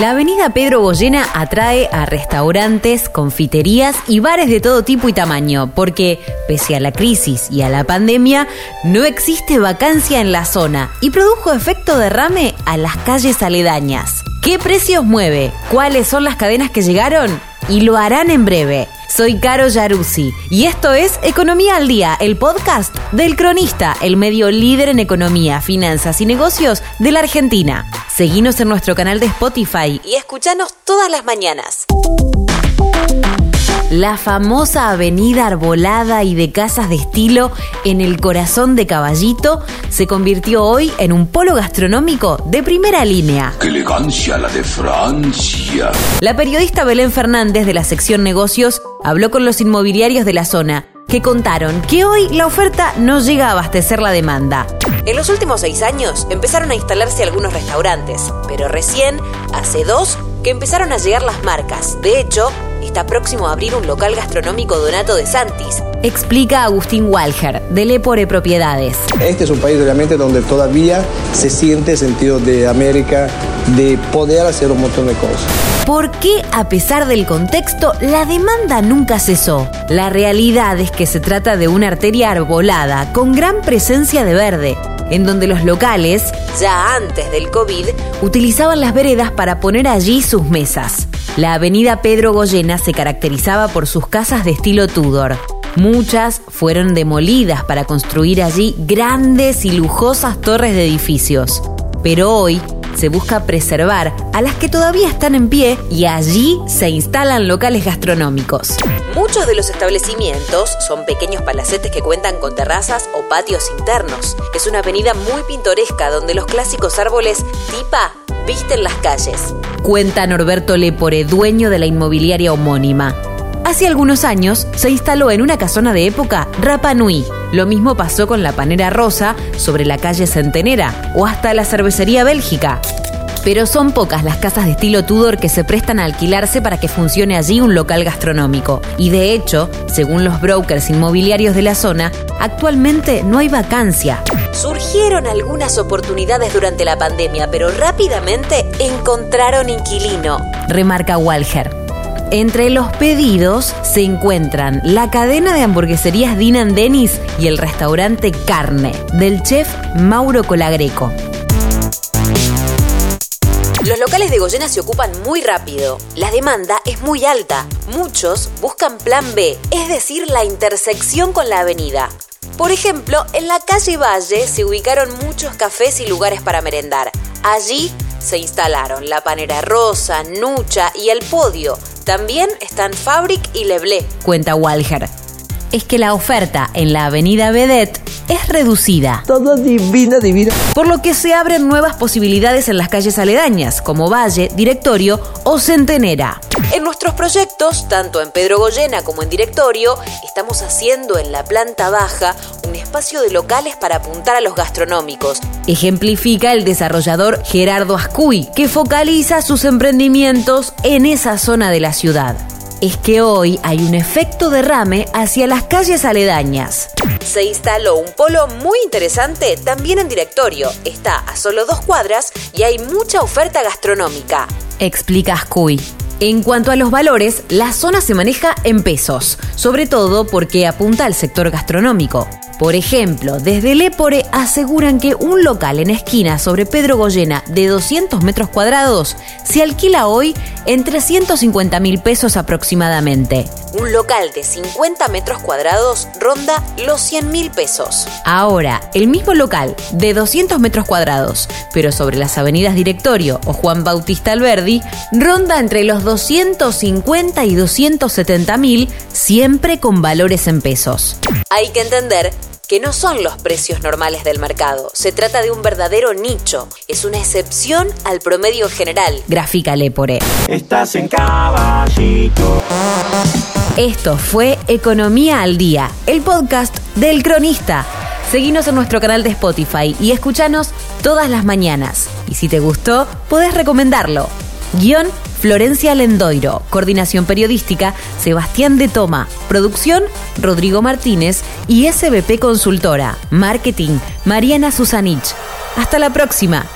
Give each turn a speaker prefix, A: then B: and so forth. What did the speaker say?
A: La avenida Pedro Goyena atrae a restaurantes, confiterías y bares de todo tipo y tamaño, porque, pese a la crisis y a la pandemia, no existe vacancia en la zona y produjo efecto derrame a las calles aledañas. ¿Qué precios mueve? ¿Cuáles son las cadenas que llegaron? Y lo harán en breve. Soy Caro Yaruzzi y esto es Economía al Día, el podcast del Cronista, el medio líder en economía, finanzas y negocios de la Argentina. Seguinos en nuestro canal de Spotify y escuchanos todas las mañanas. La famosa avenida arbolada y de casas de estilo en el corazón de Caballito se convirtió hoy en un polo gastronómico de primera línea.
B: ¡Qué elegancia la de Francia!
A: La periodista Belén Fernández de la sección negocios habló con los inmobiliarios de la zona que contaron que hoy la oferta no llega a abastecer la demanda. En los últimos seis años empezaron a instalarse algunos restaurantes, pero recién, hace dos, que empezaron a llegar las marcas. De hecho, está próximo a abrir un local gastronómico Donato de Santis. Explica Agustín Walger, de Lepore Propiedades.
C: Este es un país realmente donde todavía se siente sentido de América, de poder hacer un montón de cosas.
A: ¿Por qué, a pesar del contexto, la demanda nunca cesó? La realidad es que se trata de una arteria arbolada con gran presencia de verde, en donde los locales, ya antes del COVID, utilizaban las veredas para poner allí sus mesas. La avenida Pedro Goyena se caracterizaba por sus casas de estilo Tudor. Muchas fueron demolidas para construir allí grandes y lujosas torres de edificios. Pero hoy se busca preservar a las que todavía están en pie y allí se instalan locales gastronómicos. Muchos de los establecimientos son pequeños palacetes que cuentan con terrazas o patios internos. Es una avenida muy pintoresca donde los clásicos árboles tipa visten las calles. Cuenta Norberto Lepore, dueño de la inmobiliaria homónima. Hace algunos años se instaló en una casona de época Rapa Nui. Lo mismo pasó con la Panera Rosa sobre la calle Centenera o hasta la cervecería Bélgica. Pero son pocas las casas de estilo Tudor que se prestan a alquilarse para que funcione allí un local gastronómico. Y de hecho, según los brokers inmobiliarios de la zona, actualmente no hay vacancia. Surgieron algunas oportunidades durante la pandemia, pero rápidamente encontraron inquilino, remarca Walger. Entre los pedidos se encuentran la cadena de hamburgueserías Dinan Denis y el restaurante Carne del chef Mauro Colagreco. Los locales de Goyena se ocupan muy rápido. La demanda es muy alta. Muchos buscan plan B, es decir, la intersección con la avenida. Por ejemplo, en la calle Valle se ubicaron muchos cafés y lugares para merendar. Allí se instalaron la Panera Rosa, Nucha y El Podio. También están Fabric y Leblé, cuenta Walger. Es que la oferta en la avenida Vedette es reducida.
C: Todo divina, divina.
A: Por lo que se abren nuevas posibilidades en las calles aledañas, como Valle, Directorio o Centenera. En nuestros proyectos, tanto en Pedro Goyena como en Directorio, estamos haciendo en la planta baja un espacio de locales para apuntar a los gastronómicos. Ejemplifica el desarrollador Gerardo Ascuy, que focaliza sus emprendimientos en esa zona de la ciudad es que hoy hay un efecto derrame hacia las calles aledañas. Se instaló un polo muy interesante también en directorio. Está a solo dos cuadras y hay mucha oferta gastronómica. Explica Ascuy. En cuanto a los valores, la zona se maneja en pesos, sobre todo porque apunta al sector gastronómico. Por ejemplo, desde Lepore aseguran que un local en esquina sobre Pedro Goyena de 200 metros cuadrados se alquila hoy en 350 mil pesos aproximadamente. Un local de 50 metros cuadrados ronda los 100 mil pesos. Ahora, el mismo local de 200 metros cuadrados, pero sobre las avenidas Directorio o Juan Bautista Alberdi, ronda entre los 250 y 270 mil, siempre con valores en pesos. Hay que entender que no son los precios normales del mercado. Se trata de un verdadero nicho. Es una excepción al promedio general. Grafica Lepore.
D: Estás en caballito.
A: Esto fue Economía al Día, el podcast del cronista. Seguinos en nuestro canal de Spotify y escuchanos todas las mañanas. Y si te gustó, podés recomendarlo. Guión Florencia Lendoiro. Coordinación periodística Sebastián de Toma. Producción Rodrigo Martínez y SBP Consultora. Marketing Mariana Susanich. Hasta la próxima.